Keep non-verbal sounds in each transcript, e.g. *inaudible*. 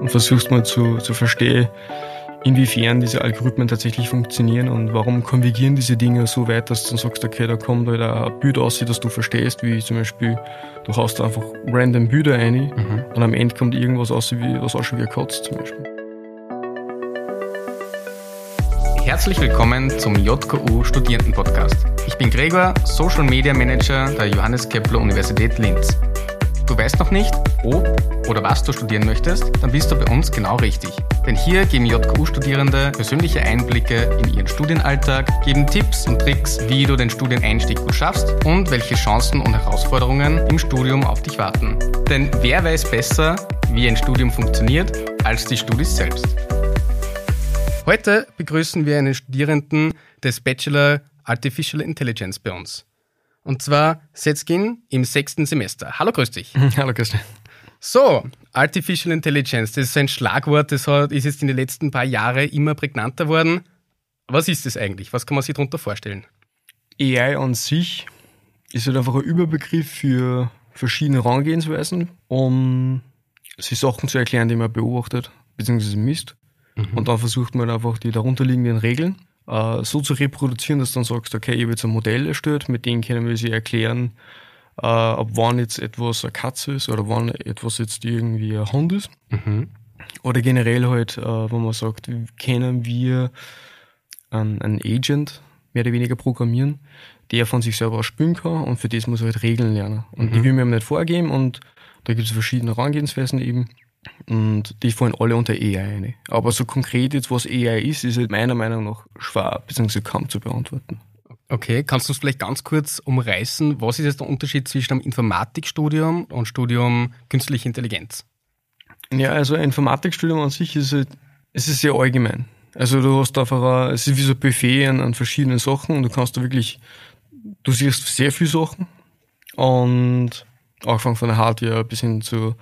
und versuchst mal zu, zu verstehen, inwiefern diese Algorithmen tatsächlich funktionieren und warum konvergieren diese Dinge so weit, dass du dann sagst, okay, da kommt halt ein Bild aus, das du verstehst, wie zum Beispiel, du haust einfach random Bilder ein mhm. und am Ende kommt irgendwas aus, wie, was ausschaut wie ein Katz zum Beispiel. Herzlich willkommen zum JKU Studierenden Podcast. Ich bin Gregor, Social Media Manager der Johannes Kepler Universität Linz. Du weißt noch nicht, ob oder was du studieren möchtest, dann bist du bei uns genau richtig. Denn hier geben JKU-Studierende persönliche Einblicke in ihren Studienalltag, geben Tipps und Tricks, wie du den Studieneinstieg gut schaffst und welche Chancen und Herausforderungen im Studium auf dich warten. Denn wer weiß besser, wie ein Studium funktioniert, als die Studis selbst. Heute begrüßen wir einen Studierenden des Bachelor Artificial Intelligence bei uns. Und zwar Setzkin im sechsten Semester. Hallo, grüß dich. Hallo, grüß dich. So, Artificial Intelligence, das ist ein Schlagwort, das ist jetzt in den letzten paar Jahren immer prägnanter worden. Was ist das eigentlich? Was kann man sich darunter vorstellen? AI an sich ist halt einfach ein Überbegriff für verschiedene Herangehensweisen, um sich Sachen zu erklären, die man beobachtet bzw. misst. Mhm. Und dann versucht man einfach die darunterliegenden Regeln äh, so zu reproduzieren, dass du dann sagst, okay, ich habe jetzt ein Modell erstellt, mit dem können wir sie erklären, äh, ab wann jetzt etwas eine Katze ist oder wann etwas jetzt irgendwie ein Hund ist. Mhm. Oder generell halt, äh, wo man sagt, können wir einen, einen Agent mehr oder weniger programmieren, der von sich selber spielen kann und für das muss er halt Regeln lernen. Und mhm. die will mir nicht vorgeben und da gibt es verschiedene Herangehensweisen eben. Und die fallen alle unter AI ein. Aber so konkret jetzt, was AI ist, ist halt meiner Meinung nach schwer bzw. kaum zu beantworten. Okay, kannst du uns vielleicht ganz kurz umreißen, was ist jetzt der Unterschied zwischen einem Informatikstudium und Studium Künstliche Intelligenz? Ja, also Informatikstudium an sich ist, halt, es ist sehr allgemein. Also du hast einfach, ein, es ist wie so ein Buffet an, an verschiedenen Sachen und du kannst da wirklich, du siehst sehr viele Sachen und angefangen von der Hardware bis hin zu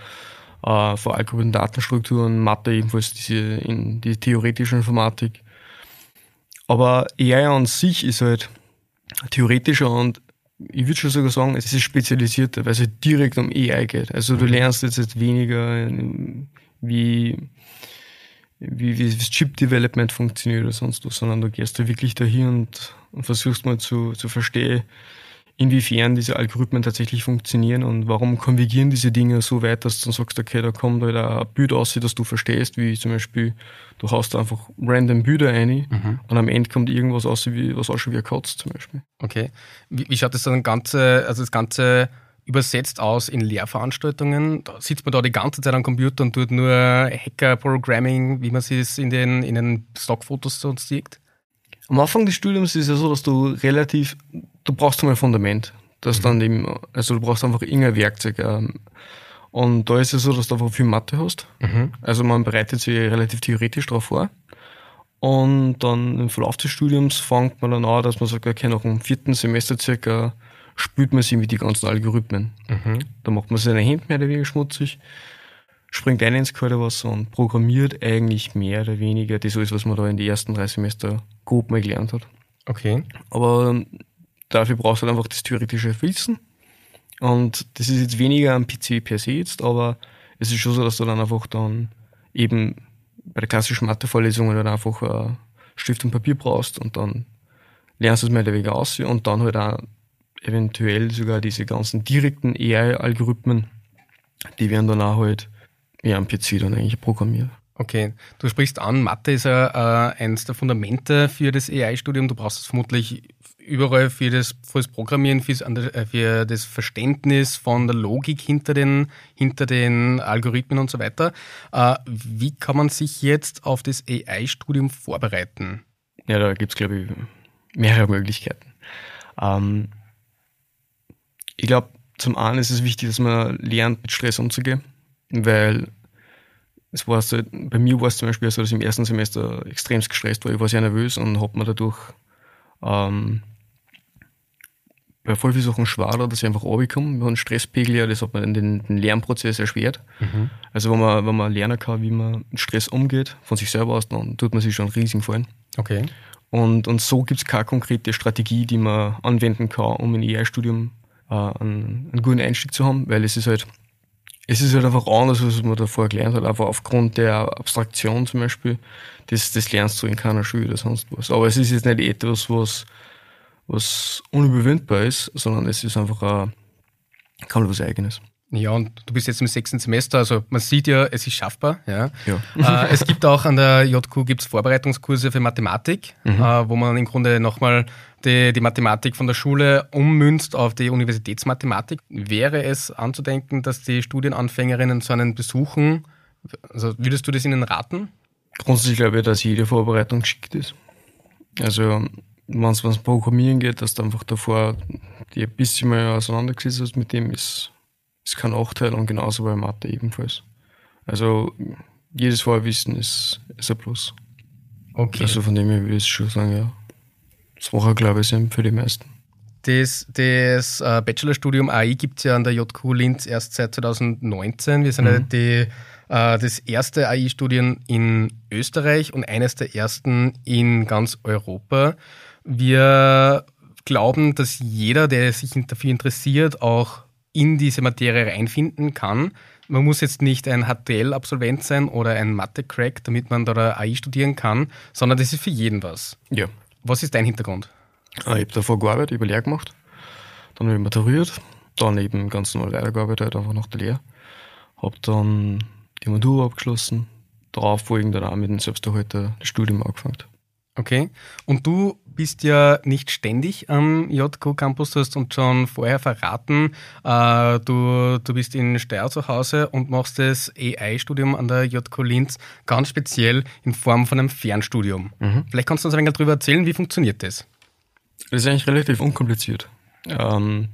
äh, allgemeinen Datenstrukturen, Mathe ebenfalls diese in die theoretische Informatik. Aber AI an sich ist halt theoretischer und ich würde schon sogar sagen, es ist spezialisierter, weil es halt direkt um AI geht. Also du mhm. lernst jetzt, jetzt weniger wie, wie, wie das Chip-Development funktioniert oder sonst was, sondern du gehst da wirklich dahin und, und versuchst mal zu, zu verstehen, inwiefern diese Algorithmen tatsächlich funktionieren und warum konvergieren diese Dinge so weit, dass du dann sagst, okay, da kommt halt ein Bild aus, das du verstehst, wie zum Beispiel, du haust einfach random Bilder ein mhm. und am Ende kommt irgendwas aus, wie, was ausschaut wie ein Katz zum Beispiel. Okay. Wie, wie schaut das dann ganze, also das Ganze übersetzt aus in Lehrveranstaltungen? Da sitzt man da die ganze Zeit am Computer und tut nur Hacker-Programming, wie man es in den, in den Stockfotos sonst sieht? Am Anfang des Studiums ist es ja so, dass du relativ, du brauchst einmal ein Fundament. Das mhm. dann eben, also du brauchst einfach irgendein Werkzeug. Ähm, und da ist es so, dass du einfach viel Mathe hast. Mhm. Also man bereitet sich relativ theoretisch darauf vor. Und dann im Verlauf des Studiums fängt man dann an, dass man sagt, okay, nach dem vierten Semester circa spült man sich mit die ganzen Algorithmen. Mhm. Da macht man seine Hände mehr oder weniger schmutzig springt ein ins kalte Wasser und programmiert eigentlich mehr oder weniger das alles, was man da in den ersten drei Semester grob mal gelernt hat. Okay. Aber ähm, dafür brauchst du halt einfach das theoretische Wissen. Und das ist jetzt weniger am PC per se jetzt, aber es ist schon so, dass du dann einfach dann eben bei der klassischen Mathevorlesungen dann einfach äh, Stift und Papier brauchst und dann lernst du es mehr oder weniger aus und dann halt auch eventuell sogar diese ganzen direkten AI-Algorithmen, die werden dann auch halt ja, am PC dann eigentlich programmiert. Okay, du sprichst an, Mathe ist ja äh, eines der Fundamente für das AI-Studium. Du brauchst es vermutlich überall für das, für das Programmieren, äh, für das Verständnis von der Logik hinter den, hinter den Algorithmen und so weiter. Äh, wie kann man sich jetzt auf das AI-Studium vorbereiten? Ja, da gibt es, glaube ich, mehrere Möglichkeiten. Ähm, ich glaube, zum einen ist es wichtig, dass man lernt, mit Stress umzugehen weil es war so, bei mir war es zum Beispiel so, dass ich im ersten Semester extrem gestresst war. Ich war sehr nervös und habe mir dadurch ähm, bei voll vielen Sachen schwerer, dass ich einfach runterkomme. Wir haben einen Stresspegel, ja, das hat mir den, den Lernprozess erschwert. Mhm. Also wenn man, wenn man lernen kann, wie man mit Stress umgeht, von sich selber aus, dann tut man sich schon riesig fallen. Okay. Und, und so gibt es keine konkrete Strategie, die man anwenden kann, um ein AI-Studium äh, einen, einen guten Einstieg zu haben, weil es ist halt es ist halt einfach anders, was man davor gelernt hat, einfach aufgrund der Abstraktion zum Beispiel. Das, das lernst du in keiner Schule oder sonst was. Aber es ist jetzt nicht etwas, was, was unüberwindbar ist, sondern es ist einfach ein, komplett was Eigenes. Ja, und du bist jetzt im sechsten Semester, also man sieht ja, es ist schaffbar. Ja. ja. *laughs* Äh, es gibt auch an der JQ gibt's Vorbereitungskurse für Mathematik, mhm. äh, wo man im Grunde nochmal die, die Mathematik von der Schule ummünzt auf die Universitätsmathematik. Wäre es anzudenken, dass die Studienanfängerinnen so einen besuchen? Also würdest du das ihnen raten? Grundsätzlich glaube ich, dass jede Vorbereitung geschickt ist. Also wenn es ums Programmieren geht, dass du einfach davor die ein bisschen mal auseinandergesetzt hast mit dem, ist, ist kein Nachteil und genauso bei Mathe ebenfalls. Also jedes Vorwissen ist, ist ein Plus. Okay. Also von dem her würde ich schon sagen, ja. Das war, glaube ich, für die meisten. Das, das äh, Bachelorstudium AI gibt es ja an der JQ Linz erst seit 2019. Wir sind mhm. ja die, äh, das erste AI-Studien in Österreich und eines der ersten in ganz Europa. Wir glauben, dass jeder, der sich dafür interessiert, auch in diese Materie reinfinden kann. Man muss jetzt nicht ein HTL-Absolvent sein oder ein Mathe-Crack, damit man da AI studieren kann, sondern das ist für jeden was. Ja. Was ist dein Hintergrund? Ah, ich habe davor gearbeitet, habe Lehre gemacht, dann habe ich maturiert, dann eben ganz normal weitergearbeitet, einfach nach der Lehre. Habe dann die Matura abgeschlossen, darauf folgend dann auch mit dem Selbsterhalter das Studium angefangen. Okay. Und du bist ja nicht ständig am JQ Campus, du hast uns schon vorher verraten, äh, du, du bist in Steyr zu Hause und machst das AI-Studium an der JQ Linz ganz speziell in Form von einem Fernstudium. Mhm. Vielleicht kannst du uns ein wenig darüber erzählen, wie funktioniert das? Das ist eigentlich relativ unkompliziert. Ähm,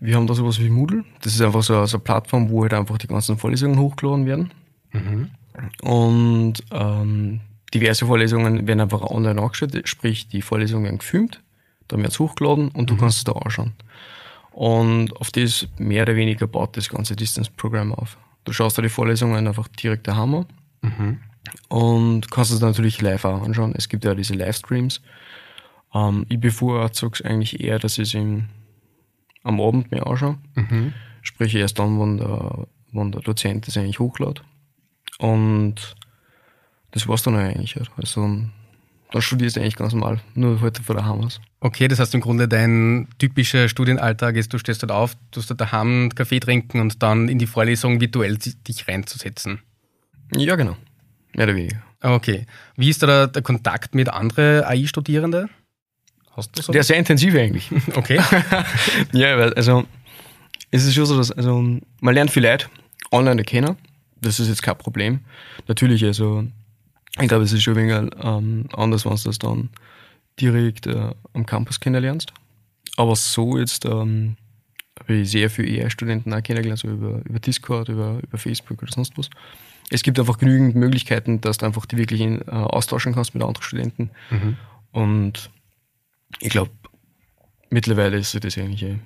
wir haben da sowas wie Moodle. Das ist einfach so, so eine Plattform, wo halt einfach die ganzen Vorlesungen hochgeladen werden. Mhm. Und ähm, diverse Vorlesungen werden einfach online angestellt, sprich die Vorlesungen werden gefilmt, dann wird es hochgeladen und du mhm. kannst es da anschauen. Und auf das mehr oder weniger baut das ganze Distance-Programm auf. Du schaust dir die Vorlesungen einfach direkt daheim an mhm. und kannst es natürlich live auch anschauen. Es gibt ja diese Livestreams. Ähm, ich bevorzuge es eigentlich eher, dass ich es am Abend mehr anschaue. Mhm. Sprich erst dann, wenn der, wenn der Dozent das eigentlich hochlädt. Und das war's dann eigentlich. Also dann studierst du eigentlich ganz normal, nur heute vor daheim aus. Okay, das heißt im Grunde dein typischer Studienalltag ist, du stehst dort auf, du hast dort daheim Kaffee trinken und dann in die Vorlesung virtuell dich reinzusetzen. Ja, genau. Mehr oder weniger. Okay. Wie ist da der, der Kontakt mit anderen AI-Studierenden? Hast du so? Der ist sehr intensiv eigentlich. *laughs* Okay. *laughs* ja, weil, also, es ist schon so, dass, also, man lernt viel Leute online kennen. Das ist jetzt kein Problem. Natürlich, also, ich glaube, es ist schon ein wenig ähm, anders, wenn du das dann direkt äh, am Campus kennenlernst. Aber so jetzt ähm, habe ich sehr viele ER-Studenten auch kennengelernt, so über, über Discord, über, über Facebook oder sonst was. Es gibt einfach genügend Möglichkeiten, dass du einfach die wirklich äh, austauschen kannst mit anderen Studenten. Mhm. Und ich glaube, mittlerweile ist das eigentlich eh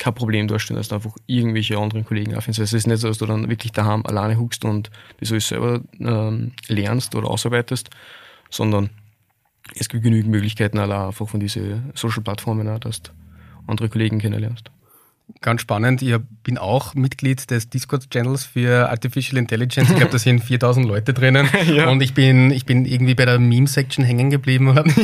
kein Problem darstellen, dass du einfach irgendwelche anderen Kollegen auffindest. Also es ist nicht so, dass du dann wirklich daheim alleine huckst und das alles selber ähm, lernst oder ausarbeitest, sondern es gibt genügend Möglichkeiten, einfach von diesen Social-Plattformen, dass du andere Kollegen kennenlernst. Ganz spannend. Ich bin auch Mitglied des Discord-Channels für Artificial Intelligence. Ich glaube, da sind *laughs* 4000 Leute drinnen. *laughs* ja. Und ich bin, ich bin irgendwie bei der Meme-Section hängen geblieben und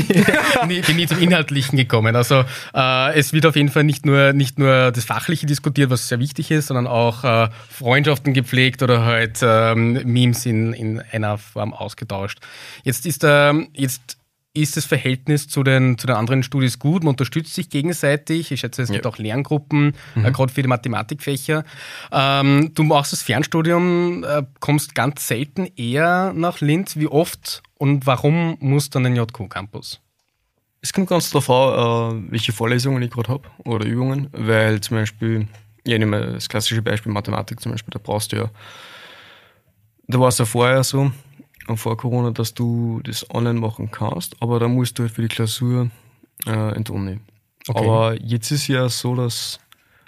nie, *laughs* bin nie zum Inhaltlichen gekommen. Also äh, es wird auf jeden Fall nicht nur, nicht nur das Fachliche diskutiert, was sehr wichtig ist, sondern auch äh, Freundschaften gepflegt oder halt ähm, Memes in, in einer Form ausgetauscht. Jetzt ist, äh, jetzt ist das Verhältnis zu den, zu den anderen Studis gut? Man unterstützt sich gegenseitig. Ich schätze, es gibt ja. auch Lerngruppen, äh, mhm. äh, gerade für die Mathematikfächer. Ähm, du machst das Fernstudium, äh, kommst ganz selten eher nach Linz. Wie oft und warum musst du an den JQ-Campus? Es kommt ganz darauf an, äh, welche Vorlesungen ich gerade habe oder Übungen, weil zum Beispiel, ich nehme das klassische Beispiel Mathematik zum Beispiel, da brauchst du ja, da war es ja vorher so, vor Corona, dass du das online machen kannst, aber da musst du halt für die Klausur äh, in die Uni. Okay. Aber jetzt ist ja so, dass,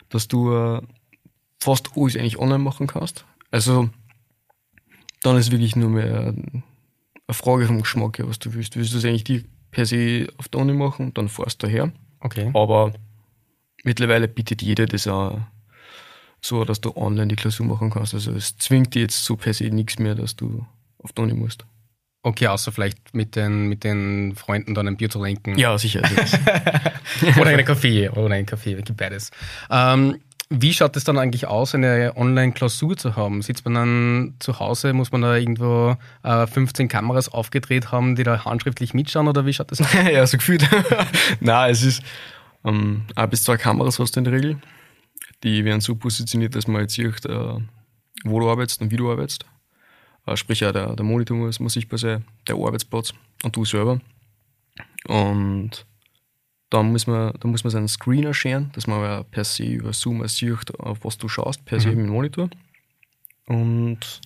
dass du äh, fast alles eigentlich online machen kannst. Also dann ist wirklich nur mehr eine Frage vom Geschmack, was du willst. Willst du es eigentlich die per se auf der Uni machen, dann fährst du her. Okay. Aber mittlerweile bietet jeder das auch so, dass du online die Klausur machen kannst. Also es zwingt dir jetzt so per se nichts mehr, dass du auf die Uni musst. Okay, außer vielleicht mit den, mit den Freunden dann ein Bier zu trinken. Ja, sicher. *laughs* oder einen Kaffee, oder einen Kaffee, gibt beides. Ähm, wie schaut es dann eigentlich aus, eine Online-Klausur zu haben? Sitzt man dann zu Hause, muss man da irgendwo äh, 15 Kameras aufgedreht haben, die da handschriftlich mitschauen oder wie schaut das aus? *laughs* ja, so gefühlt. *laughs* Nein, es ist ähm, ein bis zwei Kameras hast du in der Regel. Die werden so positioniert, dass man jetzt sieht, äh, wo du arbeitest und wie du arbeitest. Äh, sprich, auch der, der Monitor muss, muss sichtbar sein, der Arbeitsplatz und du selber. Und dann muss man, dann muss man seinen Screener scheren, dass man per se über Zoom sieht, auf was du schaust, per se mhm. im Monitor. Und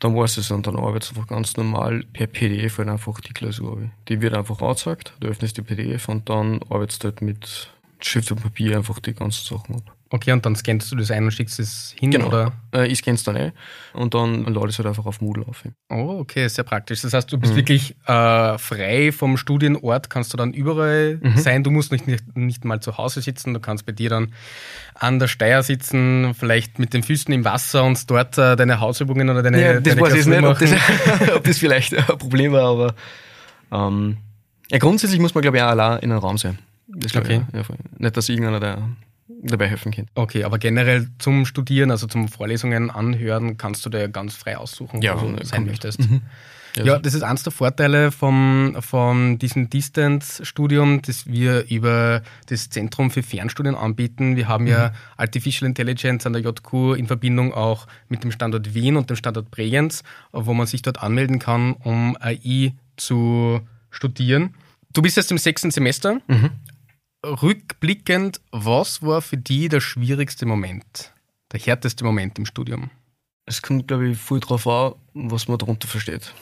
dann war es und dann arbeitest du einfach ganz normal per PDF halt einfach die Klausur. Die wird einfach angezeigt, du öffnest die PDF und dann arbeitest du halt mit Schrift und Papier einfach die ganzen Sachen ab. Okay, und dann scannst du das ein und schickst es hin, genau. oder? Äh, ich scann's dann ein und dann lade ich es halt einfach auf Moodle auf. Oh, okay, sehr praktisch. Das heißt, du bist mhm. wirklich äh, frei vom Studienort, kannst du dann überall mhm. sein. Du musst nicht, nicht, nicht mal zu Hause sitzen, du kannst bei dir dann an der Steier sitzen, vielleicht mit den Füßen im Wasser und dort äh, deine Hausübungen oder deine. Ja, das deine weiß ich nicht, ob das, *laughs* ob das, vielleicht ein Problem war, aber ähm, ja, grundsätzlich muss man, glaube ich, auch allein in einem Raum sein. Das okay. Ich, ja, nicht, dass irgendeiner der dabei helfen kann. Okay, aber generell zum Studieren, also zum Vorlesungen anhören, kannst du dir ganz frei aussuchen, ja, wo du sein möchtest. Mhm. Ja, ja, das ist eines der Vorteile vom, von diesem Distance-Studium, das wir über das Zentrum für Fernstudien anbieten. Wir haben mhm. ja Artificial Intelligence an der JQ in Verbindung auch mit dem Standort Wien und dem Standort Bregenz, wo man sich dort anmelden kann, um AI zu studieren. Du bist jetzt im sechsten Semester. Mhm rückblickend, was war für dich der schwierigste Moment, der härteste Moment im Studium? Es kommt, glaube ich, viel darauf an, was man darunter versteht.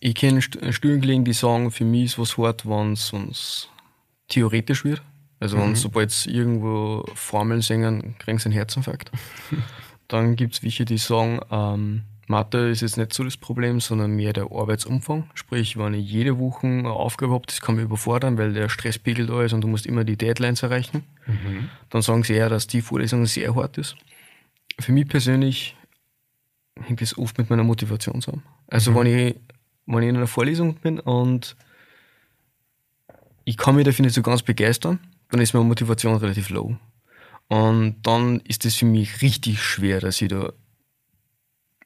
Ich kenne Studienkollegen, die sagen, für mich ist was hart, wenn es uns theoretisch wird. Also, wenn mhm. sobald sie irgendwo Formeln singen, kriegen sie einen Herzinfarkt. *laughs* Dann gibt es welche, die sagen, ähm, Mathe ist jetzt nicht so das Problem, sondern mehr der Arbeitsumfang. Sprich, wenn ich jede Woche eine Aufgabe habe, das kann mich überfordern, weil der Stresspegel da ist und du musst immer die Deadlines erreichen. Mhm. Dann sagen sie eher, dass die Vorlesung sehr hart ist. Für mich persönlich hängt das oft mit meiner Motivation zusammen. Also mhm. wenn, ich, wenn ich in einer Vorlesung bin und ich kann mich dafür nicht so ganz begeistern, dann ist meine Motivation relativ low. Und dann ist es für mich richtig schwer, dass ich da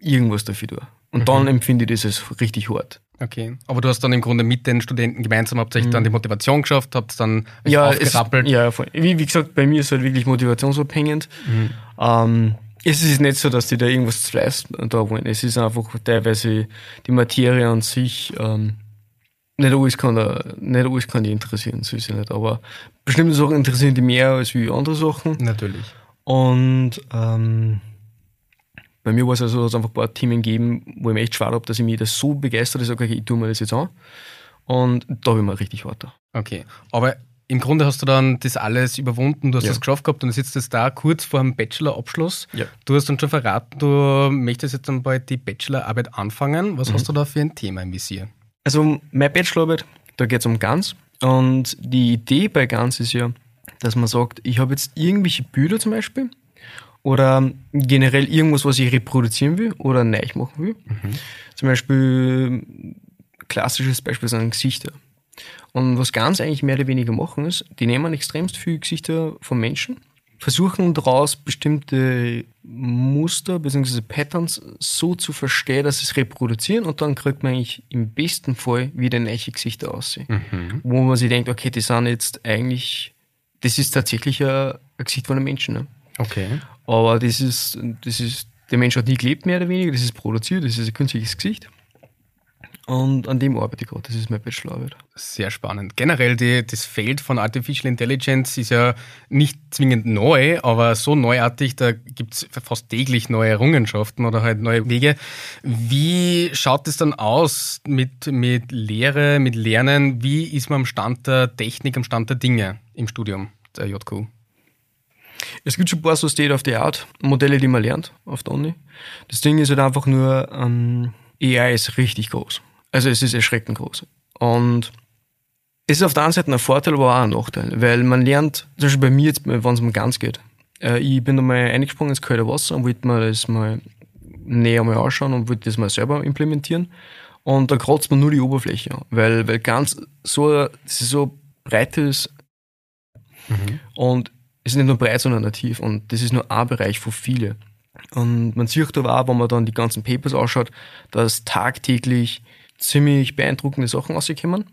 irgendwas dafür tue. Und mhm. dann empfinde ich das als richtig hart. Okay. Aber du hast dann im Grunde mit den Studenten gemeinsam habt euch mhm. dann die Motivation geschafft, habt dann ja, aufgerappelt. Es, ja, wie, wie, gesagt, bei mir ist es halt wirklich motivationsabhängig. Mhm. Ähm, es ist nicht so, dass die da irgendwas zu leisten da wollen. Es ist einfach teilweise die Materie an sich, ähm, nicht alles kann, da, nicht alles kann die interessieren, so ist es nicht. Aber bestimmte Sachen interessieren die mehr als wie andere Sachen. Natürlich. Und ähm, bei mir war es also, dass es einfach ein paar Themen gegeben, wo ich mir echt schwer habe, dass ich mich das so begeistert, dass ich sage, okay, ich tue mir das jetzt an. Und da habe ich mir richtig hart. Okay, aber im Grunde hast du dann das alles überwunden, du hast ja. das geschafft gehabt und sitzt jetzt da kurz vor dem Bachelorabschluss. Ja. Du hast dann schon verraten, du möchtest jetzt dann bald die Bachelorarbeit anfangen. Was mhm. hast du da für ein Thema im Visier? Also meine Bachelorarbeit, da geht es um Gans. Und die Idee bei Gans ist ja, dass man sagt, ich habe jetzt irgendwelche Bilder zum Beispiel oder generell irgendwas, was ich reproduzieren will oder neu machen will. Mhm. Zum Beispiel, klassisches Beispiel sind Gesichter. Und was ganz eigentlich mehr oder weniger machen ist, die nehmen extremst viele Gesichter von Menschen, versuchen daraus bestimmte Muster bzw. Patterns so zu verstehen, dass sie es reproduzieren und dann kriegt man eigentlich im besten Fall wieder neue Gesichter aussehen. Mhm. Wo man sich denkt, okay, die sind jetzt eigentlich, das ist tatsächlich ein, ein Gesicht von einem Menschen. Ne? Okay. Aber das ist, das ist, der Mensch hat nie gelebt, mehr oder weniger, das ist produziert, das ist ein künstliches Gesicht. Und an dem arbeite ich gerade, das ist meine Bachelorarbeit. Sehr spannend. Generell die, das Feld von Artificial Intelligence ist ja nicht zwingend neu, aber so neuartig, da gibt es fast täglich neue Errungenschaften oder halt neue Wege. Wie schaut es dann aus mit, mit Lehre, mit Lernen? Wie ist man am Stand der Technik, am Stand der Dinge im Studium der JQ? Es gibt schon ein paar so State-of-the-Art-Modelle, die man lernt auf der Uni. Das Ding ist halt einfach nur, ähm, AI ist richtig groß. Also es ist erschreckend groß. Und es ist auf der einen Seite ein Vorteil, aber auch ein Nachteil, weil man lernt, zum Beispiel bei mir jetzt, wenn es um ganz geht, Äh, ich bin da mal eingesprungen ins kalte Wasser und wollte mir das mal näher mal anschauen und wollte das mal selber implementieren. Und da kratzt man nur die Oberfläche an, weil, weil ganz so, das ist so breites mhm. und ist nicht nur breit, sondern nativ und das ist nur ein Bereich von vielen. Und man sieht aber auch, wenn man dann die ganzen Papers ausschaut, dass tagtäglich ziemlich beeindruckende Sachen rauskommen.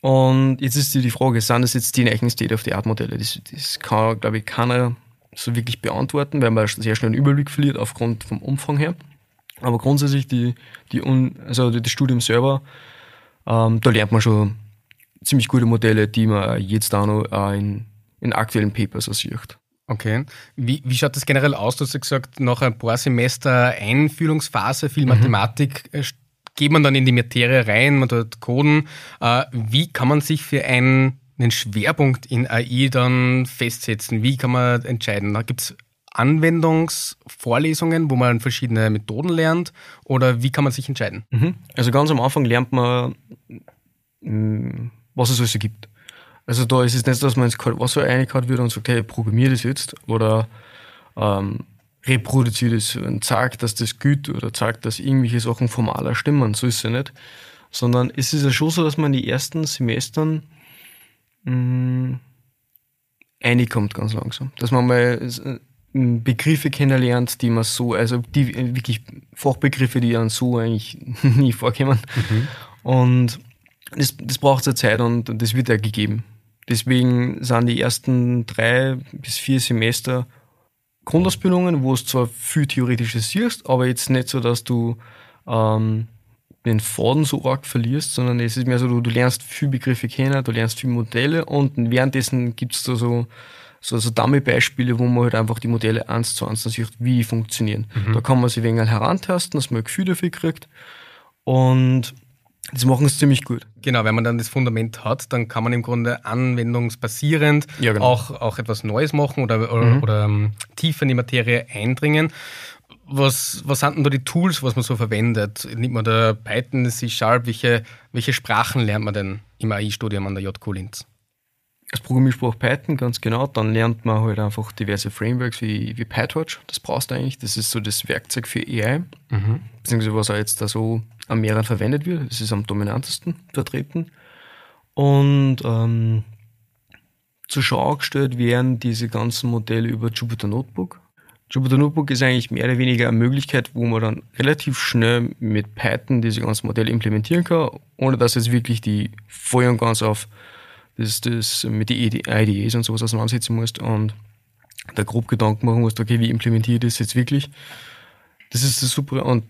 Und jetzt ist die Frage, sind das jetzt die neuen State-of-the-Art-Modelle? Das, das kann, glaube ich, keiner so wirklich beantworten, weil man sehr schnell einen Überblick verliert aufgrund vom Umfang her. Aber grundsätzlich die, die also das Studium selber, ähm, da lernt man schon ziemlich gute Modelle, die man jetzt auch noch in, in aktuellen Papers sieht. Okay. Wie, wie schaut das generell aus? Du hast gesagt, nach ein paar Semester Einfühlungsphase, viel mhm. Mathematik, äh, geht man dann in die Materie rein, man dort coden. Äh, wie kann man sich für einen, einen Schwerpunkt in AI dann festsetzen? Wie kann man entscheiden? Gibt es Anwendungsvorlesungen, wo man verschiedene Methoden lernt? Oder wie kann man sich entscheiden? Mhm. Also ganz am Anfang lernt man, was es alles gibt. Also da ist es nicht, dass man ins kalte Wasser reingehauen wird und sagt, hey, programmier das jetzt oder ähm, reproduziere das und zeigt, dass das gut oder zeigt, dass irgendwelche Sachen formaler stimmen. So ist es ja nicht. Sondern es ist ja schon so, dass man in die ersten Semestern mh, mm, reinkommt ganz langsam. Dass man mal äh, Begriffe kennenlernt, die man so, also die wirklich Fachbegriffe, die dann so eigentlich *laughs* nie vorkommen. Mhm. Und das, das braucht ja Zeit und das wird ja gegeben. Deswegen sind die ersten drei bis vier Semester Grundausbildungen, wo es zwar viel Theoretisches siehst, aber jetzt nicht so, dass du ähm, den Faden so arg verlierst, sondern es ist mehr so, du, du lernst viele Begriffe kennen, du lernst viele Modelle und währenddessen gibt es da so, so, so Dummy-Beispiele, wo man halt einfach die Modelle eins zu eins sieht, wie die funktionieren. Mhm. Da kann man sich wegen herantasten, dass man ein Gefühl dafür kriegt und das machen es ziemlich gut. Genau, wenn man dann das Fundament hat, dann kann man im Grunde anwendungsbasierend ja, genau. auch, auch etwas Neues machen oder, oder, mhm. oder um, ähm, tiefer in die Materie eindringen. Was, was sind denn da die Tools, was man so verwendet? Nimmt man da Python, C-Sharp? Welche, welche Sprachen lernt man denn im AI-Studium an der JQ Linz? Als Programmiersprach Python, ganz genau. Dann lernt man halt einfach diverse Frameworks wie, wie PyTorch. Das brauchst du eigentlich. Das ist so das Werkzeug für AI. Mhm. Beziehungsweise was auch jetzt da so am mehreren verwendet wird. Das ist am dominantesten vertreten. Und ähm, zur Schau gestellt werden diese ganzen Modelle über Jupyter Notebook. Jupyter Notebook ist eigentlich mehr oder weniger eine Möglichkeit, wo man dann relativ schnell mit Python diese ganzen Modelle implementieren kann, ohne dass jetzt wirklich die voll und ganz auf das, das mit den IDEs und sowas auseinandersetzen musst und da grob Gedanken machen musst, okay, wie implementiere ich das jetzt wirklich? Das ist das super und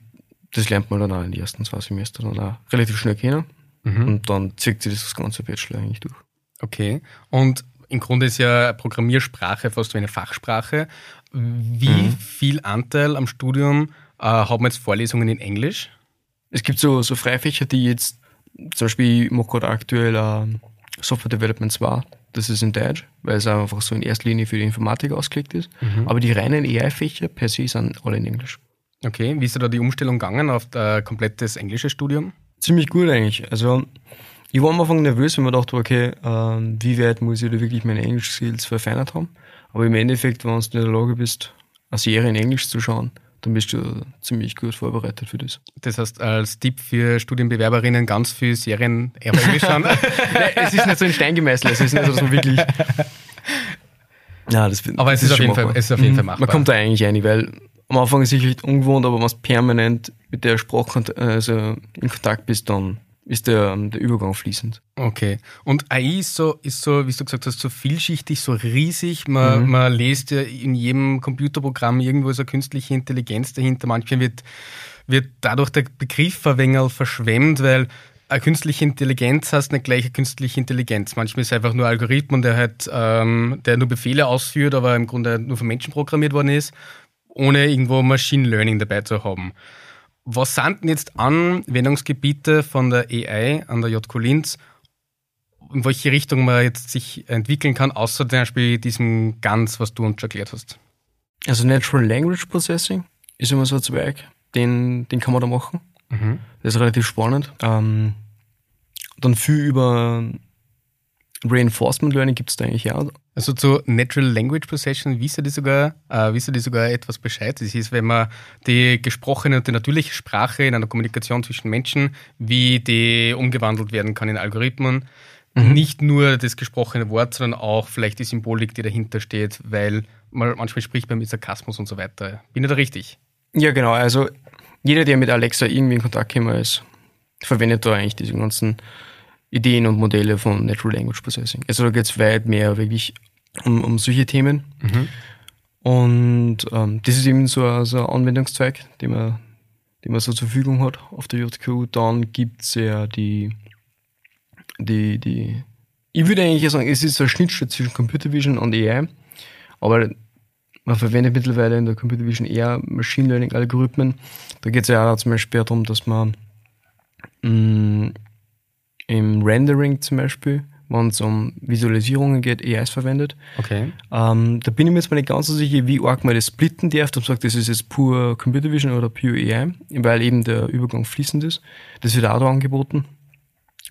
das lernt man dann auch in den ersten zwei Semestern dann auch relativ schnell kennen mhm. und dann zieht sich das ganze Bachelor eigentlich durch. Okay, und im Grunde ist ja Programmiersprache fast wie eine Fachsprache. Wie mhm. viel Anteil am Studium äh, haben jetzt Vorlesungen in Englisch? Es gibt so, so Freifächer, die jetzt, zum Beispiel, ich mache gerade aktuell äh, Software Development 2, das ist in Deutsch, weil es einfach so in erster Linie für die Informatik ausgelegt ist. Mhm. Aber die reinen AI-Fächer per se sind alle in Englisch. Okay, wie ist da die Umstellung gegangen auf ein komplettes englische Studium? Ziemlich gut eigentlich. Also ich war am Anfang nervös, wenn man dachte, okay, ähm, wie weit muss ich da wirklich meine Englisch-Skills verfeinert haben? Aber im Endeffekt, wenn du in der Lage bist, eine Serie in Englisch zu schauen, dann bist du ziemlich gut vorbereitet für das. Das heißt, als Tipp für Studienbewerberinnen ganz viele Serien schauen. *laughs* es ist nicht so in Stein gemeißelt, es ist nicht so wirklich. *laughs* Ja, das, aber es, ist, auf jeden Fall, es ist auf jeden Fall machbar. Man kommt da eigentlich ein, weil am Anfang ist es sicherlich ungewohnt, aber wenn du permanent mit der Sprache also in Kontakt bist, dann ist der, der Übergang fließend. Okay. Und AI ist so, ist so, wie du gesagt hast, so vielschichtig, so riesig. Man, mhm. man liest ja in jedem Computerprogramm irgendwo so künstliche Intelligenz dahinter. Manchmal wird, wird dadurch der Begriff wenig verschwemmt, weil eine künstliche Intelligenz heißt nicht gleich eine künstliche Intelligenz. Manchmal ist es einfach nur ein Algorithmus, der halt, ähm, der nur Befehle ausführt, aber im Grunde nur von Menschen programmiert worden ist, ohne irgendwo Machine Learning dabei zu haben. Was sind denn jetzt Anwendungsgebiete von der AI an der JQ Linz, in welche Richtung man jetzt sich entwickeln kann, außer zum Beispiel diesem GANS, was du uns erklärt hast? Also Natural Language Processing ist immer so ein Zweig, den, den kann man da machen. Mhm. Das ist relativ spannend. Ähm, dann viel über Reinforcement Learning gibt es da eigentlich auch. Also zu Natural Language Processing wisst ihr die sogar, äh, wisst ihr die sogar etwas Bescheid? Das ist, wenn man die gesprochene und die natürliche Sprache in einer Kommunikation zwischen Menschen, wie die umgewandelt werden kann in Algorithmen. Mhm. Nicht nur das gesprochene Wort, sondern auch vielleicht die Symbolik, die dahinter steht, weil man, manchmal spricht man mit Sarkasmus und so weiter. Bin ich da richtig? Ja, genau. Also jeder, der mit Alexa irgendwie in Kontakt gekommen ist, verwendet da eigentlich diese ganzen Ideen und Modelle von Natural Language Processing. Also da geht es weit mehr wirklich um, um solche Themen. Mhm. Und ähm, das ist eben so, ein, so ein Anwendungszweig, den man, den man so zur Verfügung hat auf der JQ. Dann gibt es ja die, die, die, ich würde eigentlich sagen, es ist so eine Schnittstelle zwischen Computer Vision und AI, aber man verwendet mittlerweile in der Computer Vision eher Machine Learning Algorithmen. Da geht es ja auch zum Beispiel darum, dass man mh, mm, im Rendering zum Beispiel, wenn es um Visualisierungen geht, AIs verwendet. Okay. Ähm, da bin ich mir jetzt mal nicht ganz so sicher, wie arg man das splitten darf, und sagt, das ist jetzt pur Computer Vision oder pure AI, weil eben der Übergang fließend ist. Das wird auch da angeboten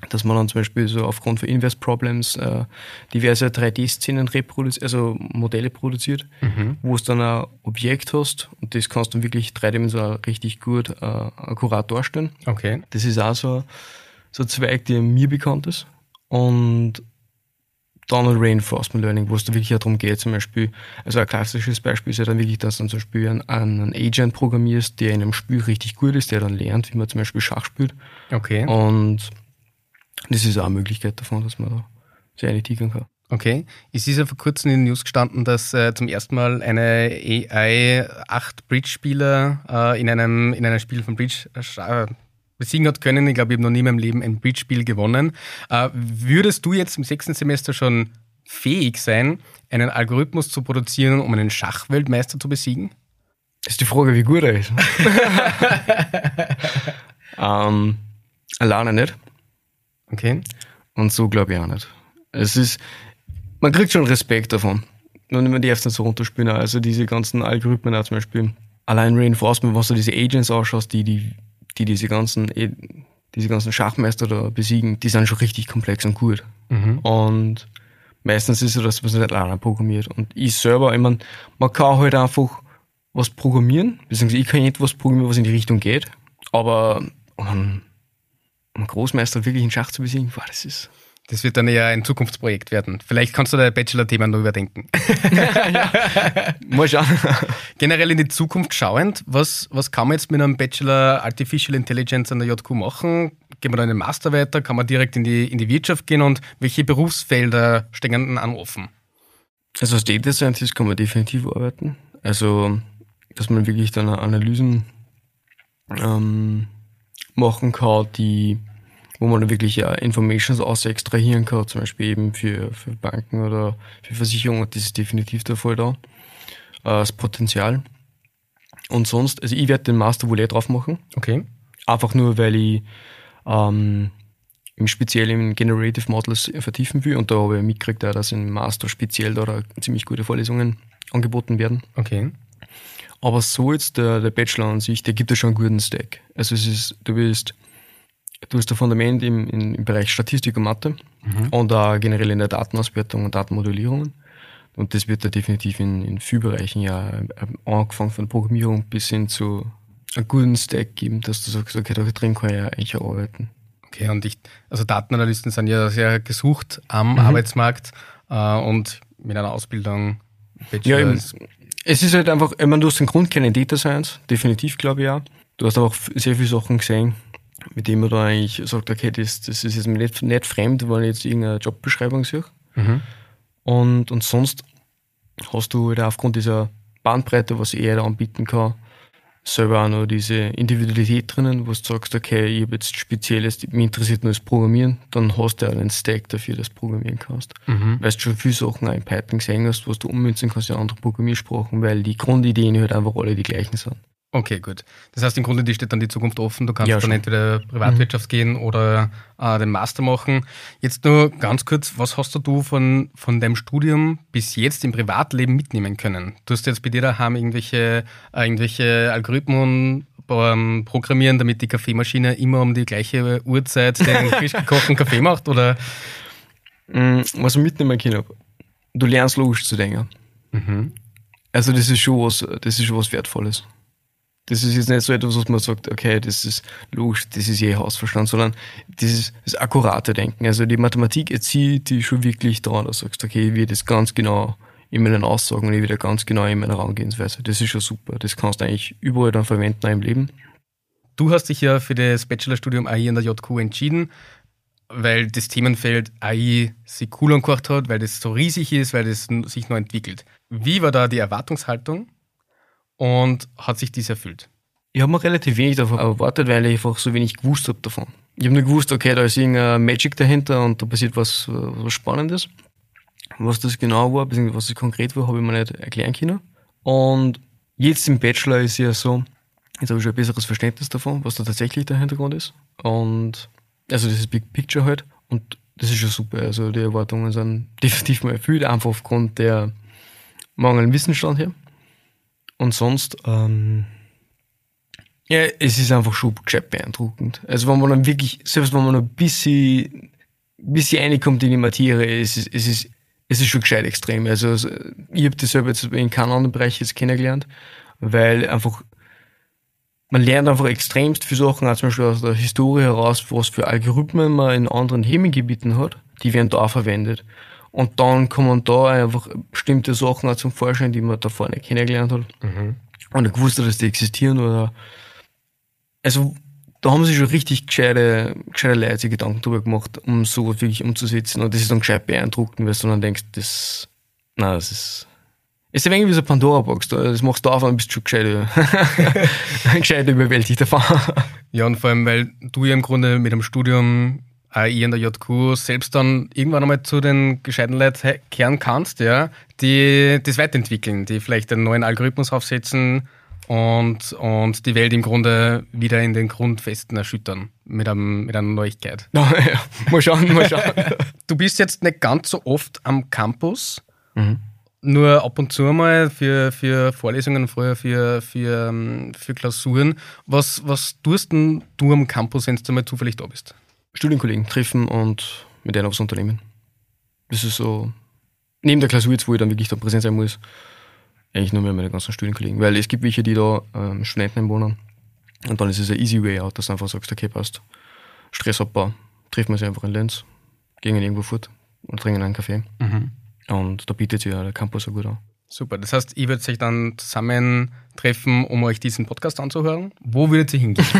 dass man dann zum Beispiel so aufgrund von Inverse Problems äh, diverse 3D-Szenen reproduziert, also Modelle produziert, mhm. wo es dann ein Objekt hast und das kannst du wirklich dreidimensional richtig gut äh, akkurat darstellen. Okay. Das ist auch so, so ein Zweig, der mir bekannt ist. Und dann ein Reinforcement Learning, wo es da wirklich darum geht, zum Beispiel, also ein klassisches Beispiel ist ja dann wirklich, dass du dann zum Beispiel einen, einen Agent programmierst, der in einem Spiel richtig gut ist, der dann lernt, wie man zum Beispiel Schach spielt. Okay. Und das ist auch eine Möglichkeit davon, dass man da sehr eine tigern kann. Okay. Es ist ja vor kurzem in den News gestanden, dass äh, zum ersten Mal eine AI acht Bridge-Spieler äh, in, einem, in einem Spiel von Bridge äh, besiegen hat können. Ich glaube, ich habe noch nie in meinem Leben ein Bridge-Spiel gewonnen. Äh, würdest du jetzt im sechsten Semester schon fähig sein, einen Algorithmus zu produzieren, um einen Schachweltmeister zu besiegen? Das ist die Frage, wie gut er ist. *laughs* ähm, alleine nicht. Okay. Und so glaube ich auch nicht. Es ist, man kriegt schon Respekt davon. Und man darf es nicht so runterspielen. Also diese ganzen Algorithmen auch zum Beispiel. Allein Reinforcement, was du diese Agents ausschaust, die, die, die diese ganzen, diese ganzen Schachmeister da besiegen, die sind schon richtig komplex und gut. Mhm. Und meistens ist es so, dass man es nicht alleine programmiert. Und ich selber, ich meine, man kann halt einfach was programmieren, beziehungsweise ich kann nicht was programmieren, was in die Richtung geht, aber um Großmeister wirklich in Schach zu besiegen, boah, das ist. Das wird dann eher ein Zukunftsprojekt werden. Vielleicht kannst du dein Bachelor-Thema noch überdenken. ja, *laughs* mal schauen. *laughs* Generell in die Zukunft schauend, was, was kann man jetzt mit einem Bachelor Artificial Intelligence an der JQ machen? Gehen wir da in den Master weiter? Kann man direkt in die, in die Wirtschaft gehen? Und welche Berufsfelder stehen dann an offen? Also als Data Scientist kann man definitiv arbeiten. Also, dass man wirklich dann Analysen ähm, machen kann, die, wo man wirklich ja Informations aus extrahieren kann, zum Beispiel eben für, für Banken oder für Versicherungen, das ist definitiv der Fall da. Äh, das Potenzial. Und sonst, also ich werde den Master wohl eh drauf machen. Okay. Einfach nur, weil ich ähm, im speziell im Generative Models vertiefen will und da habe ich mitgekriegt, dass im Master speziell da ziemlich gute Vorlesungen angeboten werden. Okay. Aber so jetzt der, der Bachelor an sich, der gibt ja schon einen guten Stack. Also es ist, du bist, du hast ein Fundament im, im Bereich Statistik und Mathe mhm. und auch generell in der Datenauswertung und Datenmodellierung. Und das wird da definitiv in, in vielen Bereichen ja äh, angefangen von Programmierung bis hin zu einem guten Stack geben, dass du sagst, okay, da drin kann ich ja eigentlich arbeiten. Okay, und ich, also Datenanalysten sind ja sehr gesucht am mhm. Arbeitsmarkt äh, und mit einer Ausbildung Bachelor ja, es ist halt einfach, ich meine, du hast den Grund kennen Data Science, definitiv glaube ich auch. Du hast aber auch sehr viele Sachen gesehen, mit denen man da eigentlich sagt, okay, das, das ist jetzt nicht, nicht fremd, wenn ich jetzt irgendeine Jobbeschreibung sehe. Mhm. Und, und sonst hast du halt aufgrund dieser Bandbreite, was er da anbieten kann, selber auch noch diese Individualität drinnen, wo du sagst, okay, ich habe jetzt spezielles, mich interessiert nur das Programmieren, dann hast du auch einen Stack dafür, dass du programmieren kannst. Mhm. Weil du schon viele Sachen auch in Python gesehen hast, was du ummünzen kannst in andere Programmiersprachen, weil die Grundideen halt einfach alle die gleichen sind. Okay, gut. Das heißt, im Grunde die steht dann die Zukunft offen. Du kannst ja, dann entweder Privatwirtschaft mhm. gehen oder äh, den Master machen. Jetzt nur ganz kurz, was hast du von, von deinem Studium bis jetzt im Privatleben mitnehmen können? Du hast jetzt bei dir daheim irgendwelche, äh, irgendwelche Algorithmen ähm, programmieren, damit die Kaffeemaschine immer um die gleiche Uhrzeit den *laughs* frisch gekochten Kaffee macht? Oder Mm, Was ich mitnehmen kann, du lernst logisch zu denken. Mhm. Also das ist schon was, das ist schon was Wertvolles. Das ist jetzt nicht so etwas, was man sagt, okay, das ist logisch, das ist eh Hausverstand, sondern das ist das akkurate Denken. Also die Mathematik erzieht die schon wirklich daran, dass du sagst, okay, ich will das ganz genau in meinen Aussagen und ich will da ganz genau in meiner Herangehensweise. Das ist schon super. Das kannst du eigentlich überall dann verwenden im Leben. Du hast dich ja für das Bachelorstudium AI an der JQ entschieden, weil das Themenfeld AI sich cool angehört hat, weil das so riesig ist, weil das sich noch entwickelt. Wie war da die Erwartungshaltung und hat sich dies erfüllt? Ich habe mir relativ wenig davon erwartet, weil ich einfach so wenig gewusst habe davon. Ich habe nur gewusst, okay, da ist irgendein Magic dahinter und da passiert was, was Spannendes. Was das genau war, beziehungsweise was es konkret war, habe ich mir nicht erklären können. Und jetzt im Bachelor ist ja so, jetzt habe ich schon ein besseres Verständnis davon, was da tatsächlich der Hintergrund ist. Und also das ist Big Picture halt. Und das ist schon super. Also die Erwartungen sind *laughs* definitiv mal erfüllt, einfach aufgrund der mangelnden Wissensstand her. Und sonst, ähm, ja, es ist einfach schon gescheit beeindruckend. Also wenn man dann wirklich, selbst wenn man ein bisschen, bisschen reinkommt in die Materie, es ist, es ist, es ist schon gescheit extrem. Also es- ich habe das selber jetzt in keinem anderen Bereich jetzt kennengelernt, weil einfach man lernt einfach extremst viele Sachen, auch zum Beispiel aus der Historie heraus, was für Algorithmen man in anderen Themengebieten hat, die werden da verwendet. Und dann kommen da einfach bestimmte Sachen auch zum Vorschein, die man davor nicht kennengelernt hat. Und nicht gewusst hat, dass die existieren oder? Also da haben sich schon richtig gescheite, gescheite Leute sich Gedanken drüber gemacht, um so wirklich umzusetzen. Und das ist dann gescheit beeindruckend, weil du dann denkst, das, na, das ist, ist ein wenig wie so eine Pandora-Box, da- das machst du auf und bist schon gescheit, *laughs* gescheit überwältigt davon. Ja, und vor allem, weil du ja im Grunde mit dem Studium AI an der JQ selbst dann irgendwann einmal zu den gescheiten Leuten kehren kannst, ja, die das weiterentwickeln, die vielleicht einen neuen Algorithmus aufsetzen und, und die Welt im Grunde wieder in den Grundfesten erschüttern mit, einem, mit einer Neuigkeit. Na, *laughs* ja, mal schauen, mal schauen. *laughs* Du bist jetzt nicht ganz so oft am Campus, nur ab und zu mal für, für Vorlesungen, früher für, für, für Klausuren. Was, was tust denn du am Campus, wenn du mal zufällig da bist? Studienkollegen treffen und mit denen aufs Unternehmen. Das ist so, neben der Klausur jetzt, wo ich dann wirklich da präsent sein muss, eigentlich nur mehr meine ganzen Studienkollegen. Weil es gibt welche, die da ähm, Studenten wohnen. Und dann ist es ein easy way out, dass du einfach sagst, okay, passt. Stressabbau. Treffen wir sich einfach in Lenz, gehen irgendwo fort und trinken einen Kaffee. Und da bietet sich ja der Campus auch gut an. Super, das heißt, ihr würdet euch dann zusammentreffen, um euch diesen Podcast anzuhören. Wo würdet ihr hingehen? *laughs*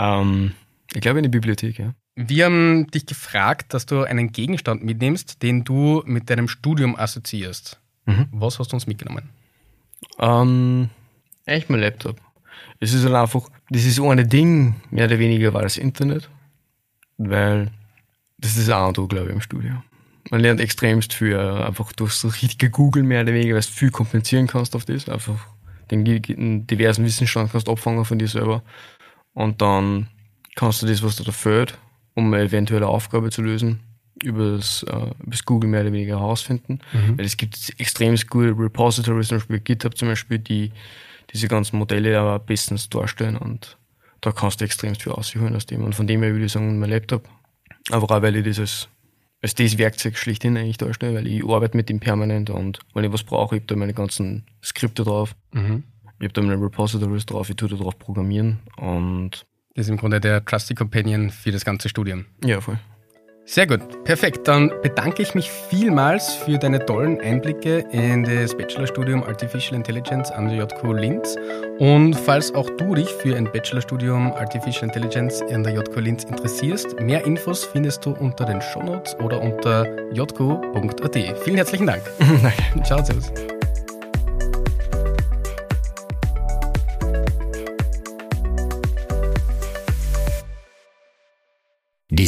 Ähm, ich glaube in die Bibliothek, ja. Wir haben dich gefragt, dass du einen Gegenstand mitnimmst, den du mit deinem Studium assoziierst. Was hast du uns mitgenommen? Ähm, echt mein Laptop. Es ist halt einfach, das ist ohne Ding, mehr oder weniger war das Internet, weil das ist auch da, glaube ich, im Studio. Man lernt extremst viel, äh, einfach durch so richtige Google mehr oder weniger, weil du viel kompensieren kannst auf das, einfach den, den diversen Wissensstand kannst du abfangen von dir selber und dann kannst du das, was dir da fehlt, um eine eventuelle Aufgabe zu lösen, über das, äh, über das Google mehr oder weniger herausfinden. Weil es gibt extrem coole Repositories, zum Beispiel GitHub zum Beispiel, die diese ganzen Modelle aber bestens darstellen und da kannst du extrem viel ausholen aus dem. Und von dem her würde ich sagen, mein Laptop, einfach auch, weil ich das als, das Werkzeug schlichthin eigentlich darstelle, weil ich arbeite mit dem permanent und wenn ich was brauche, ich habe da meine ganzen Skripte drauf, ich habe da meine Repositories drauf, ich tue da drauf programmieren und ist im Grunde der Trusty Companion für das ganze Studium. ja, voll. Sehr gut, perfekt. Dann bedanke ich mich vielmals für deine tollen Einblicke in das Bachelorstudium Artificial Intelligence an der JQ Linz. Und falls auch du dich für ein Bachelorstudium Artificial Intelligence an der JQ Linz interessierst, mehr Infos findest du unter den Shownotes oder unter jq.at. Vielen herzlichen Dank. *laughs* Danke. Ciao, servus.